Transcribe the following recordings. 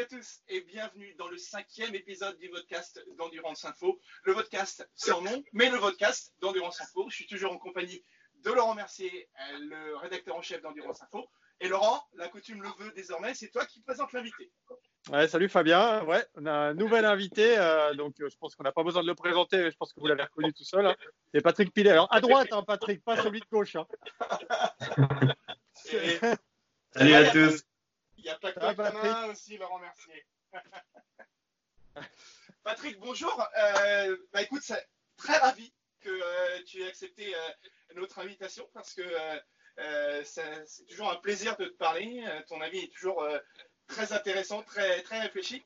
Salut à tous et bienvenue dans le cinquième épisode du podcast d'Endurance Info. Le podcast sans nom, mais le podcast d'Endurance Info. Je suis toujours en compagnie de Laurent Mercier, le rédacteur en chef d'Endurance Info. Et Laurent, la coutume le veut désormais, c'est toi qui présente l'invité. Ouais, salut Fabien. Ouais, on a un nouvel invité, euh, donc euh, je pense qu'on n'a pas besoin de le présenter, mais je pense que vous l'avez reconnu tout seul. Hein. C'est Patrick Pilet. Alors à droite, hein, Patrick, pas celui de gauche. Hein. Salut à tous. Il y a pas que toi aussi, Laurent Mercier. Patrick, bonjour. Euh, bah écoute, c'est très ravi que euh, tu aies accepté euh, notre invitation parce que c'est toujours un plaisir de te parler. ton avis est toujours très intéressant, très, très réfléchi.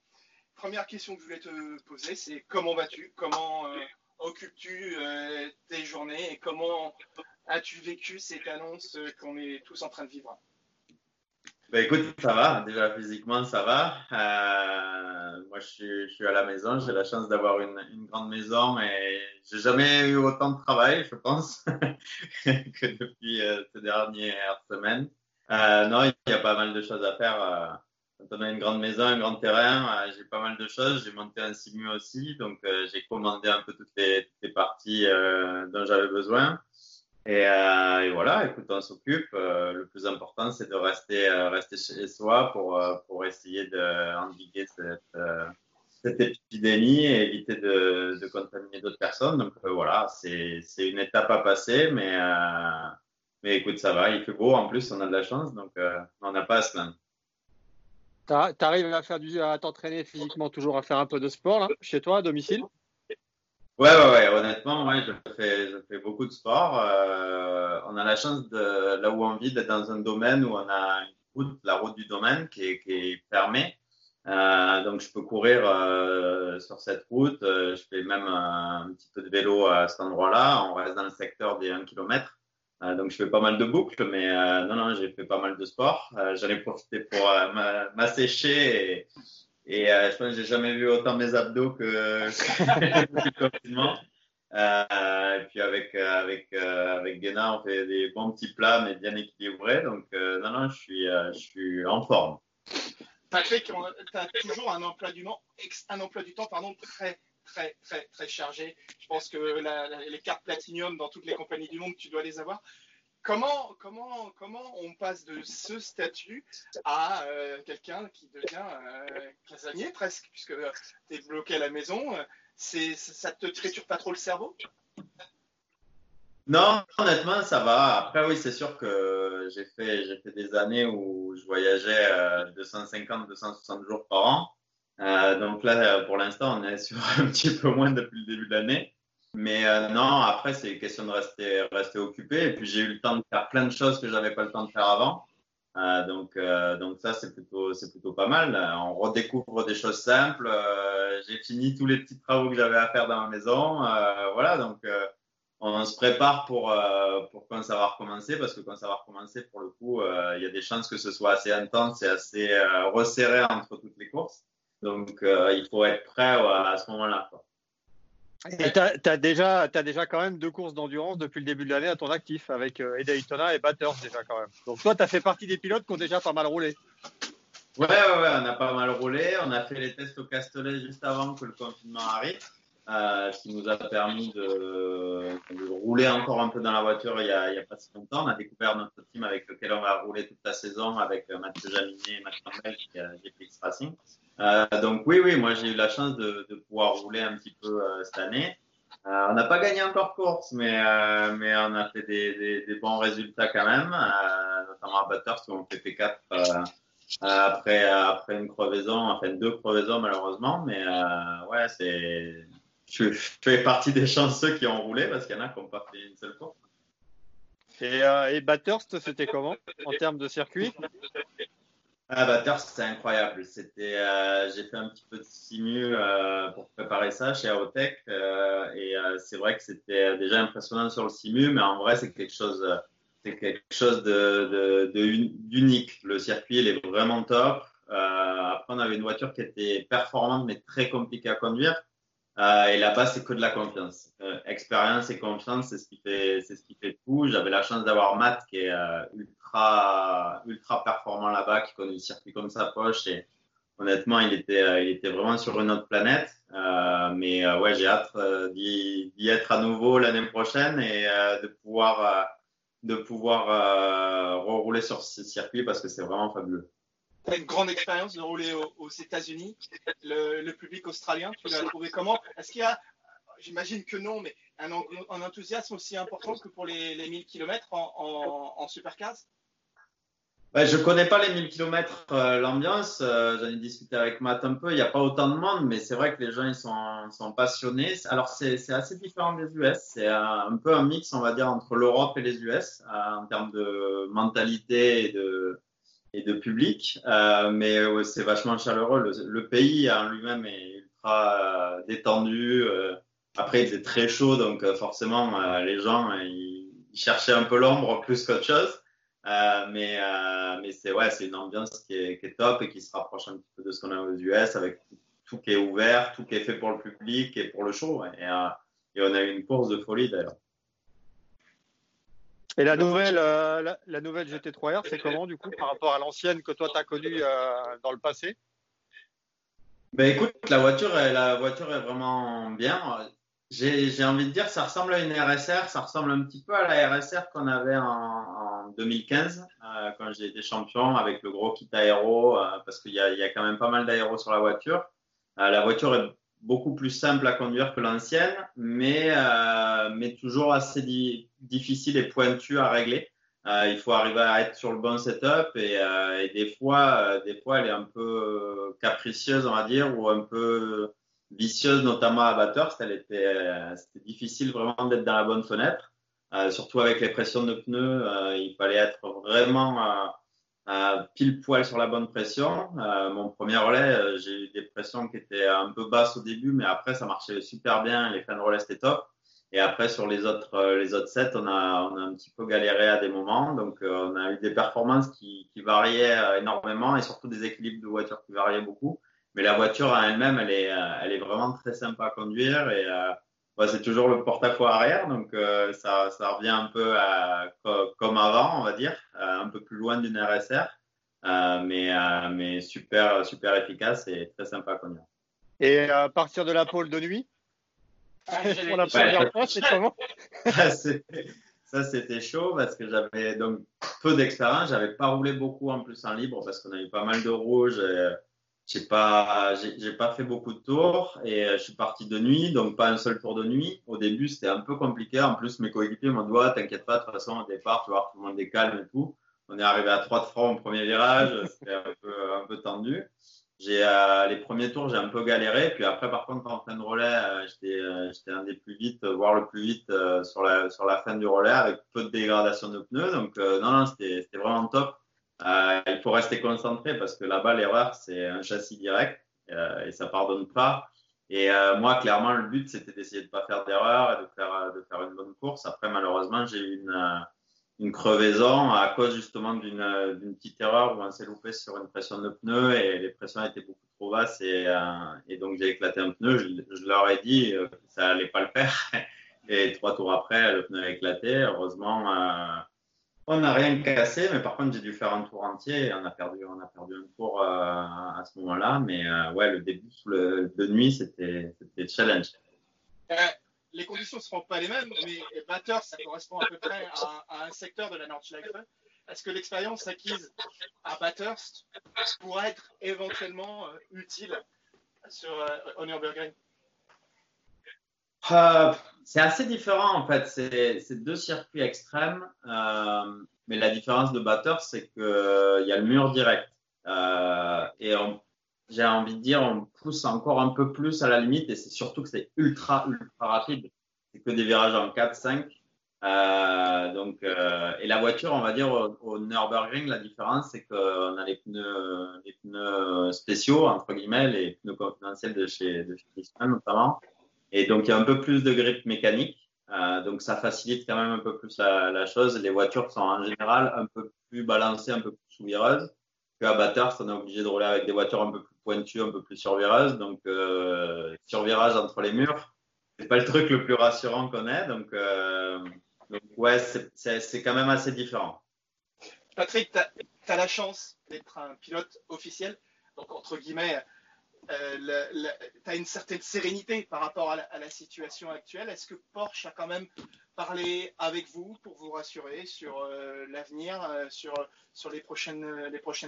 Première question que je voulais te poser, c'est comment vas-tu? Comment occupes-tu tes journées et comment as-tu vécu cette annonce qu'on est tous en train de vivre? Bah, écoute, ça va. Déjà physiquement, ça va. Euh, moi, je suis, à la maison. J'ai la chance d'avoir une, grande maison et j'ai jamais eu autant de travail, je pense, que depuis euh, ces dernières semaines. Euh, non, il y a pas mal de choses à faire. Quand on a une grande maison, un grand terrain, j'ai pas mal de choses. J'ai monté un simu aussi, donc j'ai commandé un peu toutes les parties dont j'avais besoin. Et, euh, et, voilà, écoute, on s'occupe. Euh, le plus important, c'est de rester, euh, rester chez soi pour, pour essayer d'endiguer cette, cette épidémie et éviter de, de contaminer d'autres personnes. Donc voilà, c'est une étape à passer, mais, mais écoute, ça va. Il fait beau en plus, on a de la chance, donc on n'a pas à se plaindre. Tu arrives à à t'entraîner physiquement, toujours à faire un peu de sport chez toi, à domicile? Ouais, ouais, ouais, honnêtement, ouais, je fais, je fais beaucoup de sport. Euh, on a la chance de, là où on vit, d'être dans un domaine où on a une route, la route du domaine qui est, qui est fermée. Euh, donc, je peux courir euh, sur cette route. Euh, je fais même un, petit peu de vélo à cet endroit-là. On reste dans le secteur des 1 km. Euh, donc, je fais pas mal de boucles, mais euh, non, non, j'ai fait pas mal de sport. J'en ai profité pour m'assécher et, et euh, je pense que j'ai jamais vu autant mes abdos que, que le confinement. Euh, et puis avec euh, avec euh, avec Guéna, on fait des bons petits plats mais bien équilibrés. Donc euh, non non, je suis je suis en forme. Patrick, tu as toujours un emploi du temps un emploi du temps pardon très très très très chargé. Je pense que les cartes Platinum dans toutes les compagnies du monde, tu dois les avoir. Comment, comment, comment on passe de ce statut à euh, quelqu'un qui devient euh, casanier presque, puisque tu es bloqué à la maison c'est, Ça te triture pas trop le cerveau? Non, honnêtement, ça va. Après, oui, c'est sûr que j'ai fait, j'ai fait des années où je voyageais euh, 250, 260 jours par an. Euh, donc là, pour l'instant, on est sur un petit peu moins depuis le début de l'année. Mais euh, non, après, c'est question de rester, rester occupé. Et puis, j'ai eu le temps de faire plein de choses que j'avais pas le temps de faire avant. Euh, donc, euh, donc ça, c'est plutôt, plutôt pas mal. On redécouvre des choses simples. Euh, j'ai fini tous les petits travaux que j'avais à faire dans ma maison. Euh, voilà, donc on se prépare pour, pour quand ça va recommencer, parce que quand ça va recommencer, pour le coup, il y a des chances que ce soit assez intense et assez resserré entre toutes les courses. Donc, il faut être prêt à ce moment-là. Et tu as, déjà, as déjà quand même deux courses d'endurance depuis le début de l'année à ton actif, avec euh, et Batters déjà quand même. Donc toi, tu as fait partie des pilotes qui ont déjà pas mal roulé. Ouais, ouais, ouais, on a pas mal roulé. On a fait les tests au Castellet juste avant que le confinement arrive, euh, ce qui nous a permis de, rouler encore un peu dans la voiture il y, a, pas si longtemps. On a découvert notre team avec lequel on va rouler toute la saison avec euh, Mathieu Jaminet et Mathieu Campbell qui a GPX Racing. Euh, donc oui, oui, moi j'ai eu la chance de, pouvoir rouler un petit peu euh, cette année. Euh, on n'a pas gagné encore course, mais, mais on a fait des, bons résultats quand même, notamment à Batters où on fait P4 après, après une crevaison, enfin deux crevaisons malheureusement, mais ouais, c'est je, fais partie des chanceux qui ont roulé parce qu'il y en a qui n'ont pas fait une seule course. Et Bathurst, c'était comment en termes de circuit? Ah, Bathurst, c'était incroyable. C'était, euh, j'ai fait un petit peu de simu euh, pour préparer ça chez Aerotech euh, et euh, c'est vrai que c'était déjà impressionnant sur le simu, mais en vrai, c'est quelque chose, c'est quelque chose de, d'unique. Le circuit, il est vraiment top. après, on avait une voiture qui était performante mais très compliquée à conduire. Euh, et là-bas, c'est que de la confiance. Euh, expérience et confiance, c'est ce qui fait, c'est ce qui fait tout. J'avais la chance d'avoir Matt qui est euh, ultra, performant là-bas, qui connaît le circuit comme sa poche et honnêtement, il était, était vraiment sur une autre planète. mais ouais, j'ai hâte d'y être à nouveau l'année prochaine et de pouvoir, de pouvoir rerouler sur ce circuit parce que c'est vraiment fabuleux. Tu as une grande expérience de rouler aux, États-Unis. Le, public australien, tu l'as trouvé comment? Est-ce qu'il y a, j'imagine que non, mais un, enthousiasme aussi important que pour les, 1000 km en, en, supercars? Ben, Je connais pas les 1000 km, euh, l'ambiance. Euh, j'en ai discuté avec Matt un peu. Il n'y a pas autant de monde, mais c'est vrai que les gens ils sont, sont passionnés. Alors, c'est assez différent des US. C'est un, peu un mix, on va dire, entre l'Europe et les US euh, en termes de mentalité et de, et de public, euh, mais c'est vachement chaleureux. Le, pays en lui-même est ultra euh, détendu. Après, il était très chaud, donc forcément, les gens ils, cherchaient un peu l'ombre plus qu'autre chose. Mais mais c'est ouais, c'est une ambiance qui est, qui est, top et qui se rapproche un petit peu de ce qu'on a aux US avec tout qui est ouvert, tout qui est fait pour le public et pour le show. Et, et on a eu une course de folie d'ailleurs. Et la nouvelle, euh, la, nouvelle GT3R, c'est comment du coup par rapport à l'ancienne que toi tu as connue euh, dans le passé? Ben écoute, la voiture, la voiture est vraiment bien. J'ai envie de dire, ça ressemble à une RSR, ça ressemble un petit peu à la RSR qu'on avait en, 2015 euh, quand j'ai été champion avec le gros kit aéro, parce qu'il y, y a, quand même pas mal d'aéro sur la voiture. la voiture est beaucoup plus simple à conduire que l'ancienne, mais, euh, mais toujours assez difficile et pointu à régler. Euh, il faut arriver à être sur le bon setup et, euh, et des fois, euh, des fois, elle est un peu capricieuse, on va dire, ou un peu vicieuse, notamment à Bathurst. Elle était, c'était difficile vraiment d'être dans la bonne fenêtre, surtout avec les pressions de pneus. il fallait être vraiment pile poil sur la bonne pression. Euh, mon premier relais, euh, j'ai eu des pressions qui étaient un peu basses au début, mais après ça marchait super bien, les fins de relais étaient top. Et après sur les autres euh, les autres sets, on a on a un petit peu galéré à des moments, donc on a eu des performances qui, qui variaient énormément et surtout des équilibres de voiture qui variaient beaucoup. Mais la voiture en elle-même, elle est elle est vraiment très sympa à conduire et c'est toujours le porte-à-faux arrière, donc euh, ça, ça, revient un peu à, comme avant, on va dire, euh, un peu plus loin d'une RSR, euh, mais, mais super, super efficace et très sympa à conduire. Et à partir de la pôle de nuit? Ah, Pour la première fois, c'est comment Ça, c'était chaud parce que j'avais donc peu d'expérience. J'avais pas roulé beaucoup en plus en libre parce qu'on a eu pas mal de rouges. Et, j'ai pas, j'ai pas fait beaucoup de tours et euh, je suis parti de nuit, donc pas un seul tour de nuit. Au début, c'était un peu compliqué. En plus, mes coéquipiers m'ont dit, ouais, t'inquiète pas, de toute façon, au départ, tu vois, tout le monde est calme et tout. On est arrivé à trois de front au premier virage, c'était un peu, un peu tendu. J'ai euh, les premiers tours, j'ai un peu galéré. Puis après, par contre, en fin de relais, euh, j'étais, j'étais un des plus vite, voire le plus vite sur la sur la fin du relais avec peu de dégradation de pneus. Donc non, non, c'était, c'était vraiment top. Euh, il faut rester concentré parce que là-bas, l'erreur, c'est un châssis direct euh, et ça pardonne pas. Et euh, moi, clairement, le but, c'était d'essayer de pas faire d'erreur et de faire, de faire une bonne course. Après, malheureusement, j'ai eu une, une crevaison à cause justement d'une d'une petite erreur où on s'est loupé sur une pression de pneu et les pressions étaient beaucoup trop basses et, et donc j'ai éclaté un pneu. Je, je, leur ai dit que ça allait pas le faire et trois tours après, le pneu a éclaté. Heureusement, on n'a rien cassé, mais par contre, j'ai dû faire un tour entier et on a perdu, on a perdu un tour euh, à ce moment-là. Mais euh, ouais, le début de nuit, c'était challenge. Euh, les conditions ne seront pas les mêmes, mais Bathurst, ça correspond à peu près à, un secteur de la Nordschleife. Est-ce que l'expérience acquise à Bathurst pourrait être éventuellement utile sur Nürburgring euh, c'est assez différent en fait. C'est deux circuits extrêmes, euh, mais la différence de batteur, c'est qu'il il y a le mur direct. Euh, et j'ai envie de dire, on pousse encore un peu plus à la limite, et c'est surtout que c'est ultra, ultra rapide. C'est que des virages en 4, 5. Euh, donc, euh, et la voiture, on va dire au, au Nürburgring, la différence, c'est qu'on a les pneus, les pneus spéciaux entre guillemets, les pneus confidentiels de chez, de chez notamment. Et donc, il y a un peu plus de grip mécanique. Euh, donc, ça facilite quand même un peu plus la, chose. Les voitures sont en général un peu plus balancées, un peu plus sous-vireuses. Qu'à Bathurst, on est obligé de rouler avec des voitures un peu plus pointues, un peu plus survireuses. Donc, euh, survirage entre les murs, c'est pas le truc le plus rassurant qu'on ait. Donc, euh, ouais, c'est quand même assez différent. Patrick, tu as, la chance d'être un pilote officiel Donc, entre guillemets, euh, tu as une certaine sérénité par rapport à la, situation actuelle. Est-ce que Porsche a quand même parlé avec vous pour vous rassurer sur euh, l'avenir, euh, sur, les, prochaines,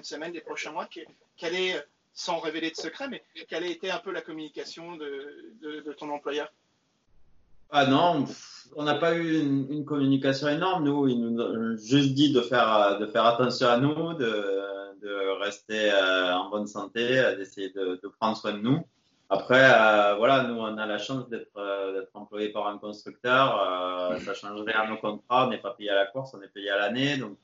semaines, les prochains mois? Quelle est, sans révéler de secret, mais quelle a été un peu la communication de, ton employeur? Ah non, on n'a pas eu une, communication énorme. Nous, il nous a juste dit de faire, de faire attention à nous, de, de rester euh, en bonne santé, euh, d'essayer de, de, prendre soin de nous. Après, euh, voilà, nous, on a la chance d'être employés employé par un constructeur. ça changerait à nos contrats. On n'est pas payé à la course, on est payé à l'année. Donc,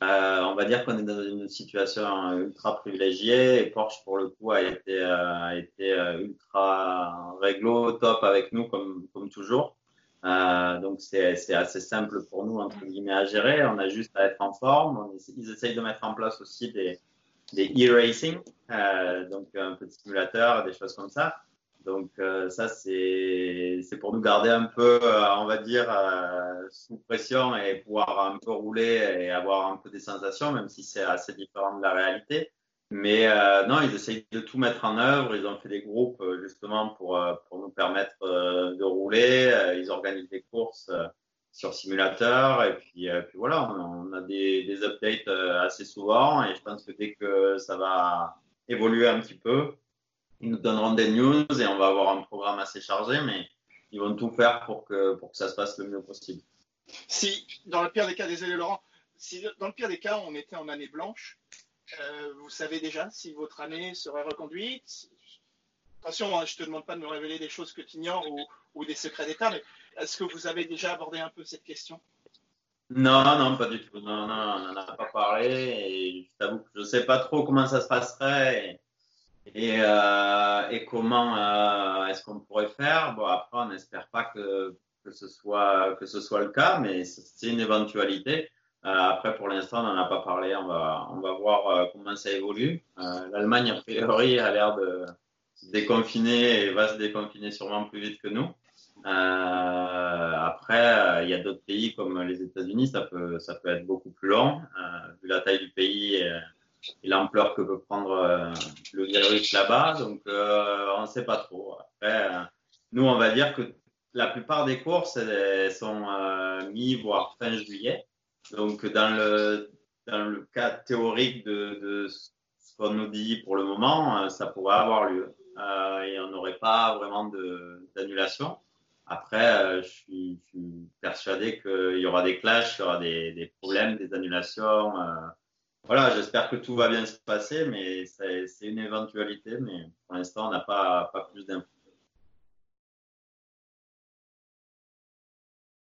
on va dire qu'on est dans une situation ultra privilégiée. Et Porsche, pour le coup, a été, a été ultra réglo, top avec nous, comme, comme toujours. Euh, donc c'est assez simple pour nous entre guillemets à gérer. On a juste à être en forme. ils essayent de mettre en place aussi des des e-racing, euh, donc un petit simulateur, des choses comme ça. Donc euh, ça c'est pour nous garder un peu, euh, on va dire, sous pression et pouvoir un peu rouler et avoir un peu des sensations, même si c'est assez différent de la réalité. Mais euh, non, ils essayent de tout mettre en œuvre. Ils ont fait des groupes euh, justement pour, euh, pour nous permettre de rouler. Ils organisent des courses sur simulateur. Et puis, voilà, on, a des, des updates assez souvent. Et je pense que dès que ça va évoluer un petit peu, ils nous donneront des news et on va avoir un programme assez chargé. Mais ils vont tout faire pour que, pour que ça se passe le mieux possible. Si, dans le pire des cas, désolé Laurent, si dans le pire des cas, on était en année blanche, euh, vous savez déjà si votre année serait reconduite Attention, hein, je ne te demande pas de me révéler des choses que tu ignores ou, des secrets d'État, mais est-ce que vous avez déjà abordé un peu cette question? Non, non, pas du tout. Non, on n'en a pas parlé. Et je que je ne sais pas trop comment ça se passerait et, euh, et, comment euh, est-ce qu'on pourrait faire. Bon, après, on n'espère pas que, que, ce soit, que ce soit le cas, mais c'est une éventualité. Euh, après, pour l'instant, on n'en a pas parlé. On va, voir euh, comment ça évolue. Euh, L'Allemagne, a priori, a l'air de se déconfiner et va se déconfiner sûrement plus vite que nous. après, il y a d'autres pays comme les États-Unis, ça peut, être beaucoup plus long, vu la taille du pays et, l'ampleur que peut prendre le virus là-bas. Donc, on ne sait pas trop. Après, nous, on va dire que la plupart des courses sont mi voire fin juillet. Donc, dans le, dans le cas théorique de, ce qu'on nous dit pour le moment, euh, ça pourrait avoir lieu. Euh, et on n'aurait pas vraiment d'annulation. Après, euh, je, suis, persuadé qu'il y aura des clashs, il y aura des, des problèmes, des annulations. Euh, voilà, j'espère que tout va bien se passer, mais c'est une éventualité. Mais pour l'instant, on n'a pas, pas plus d'infos.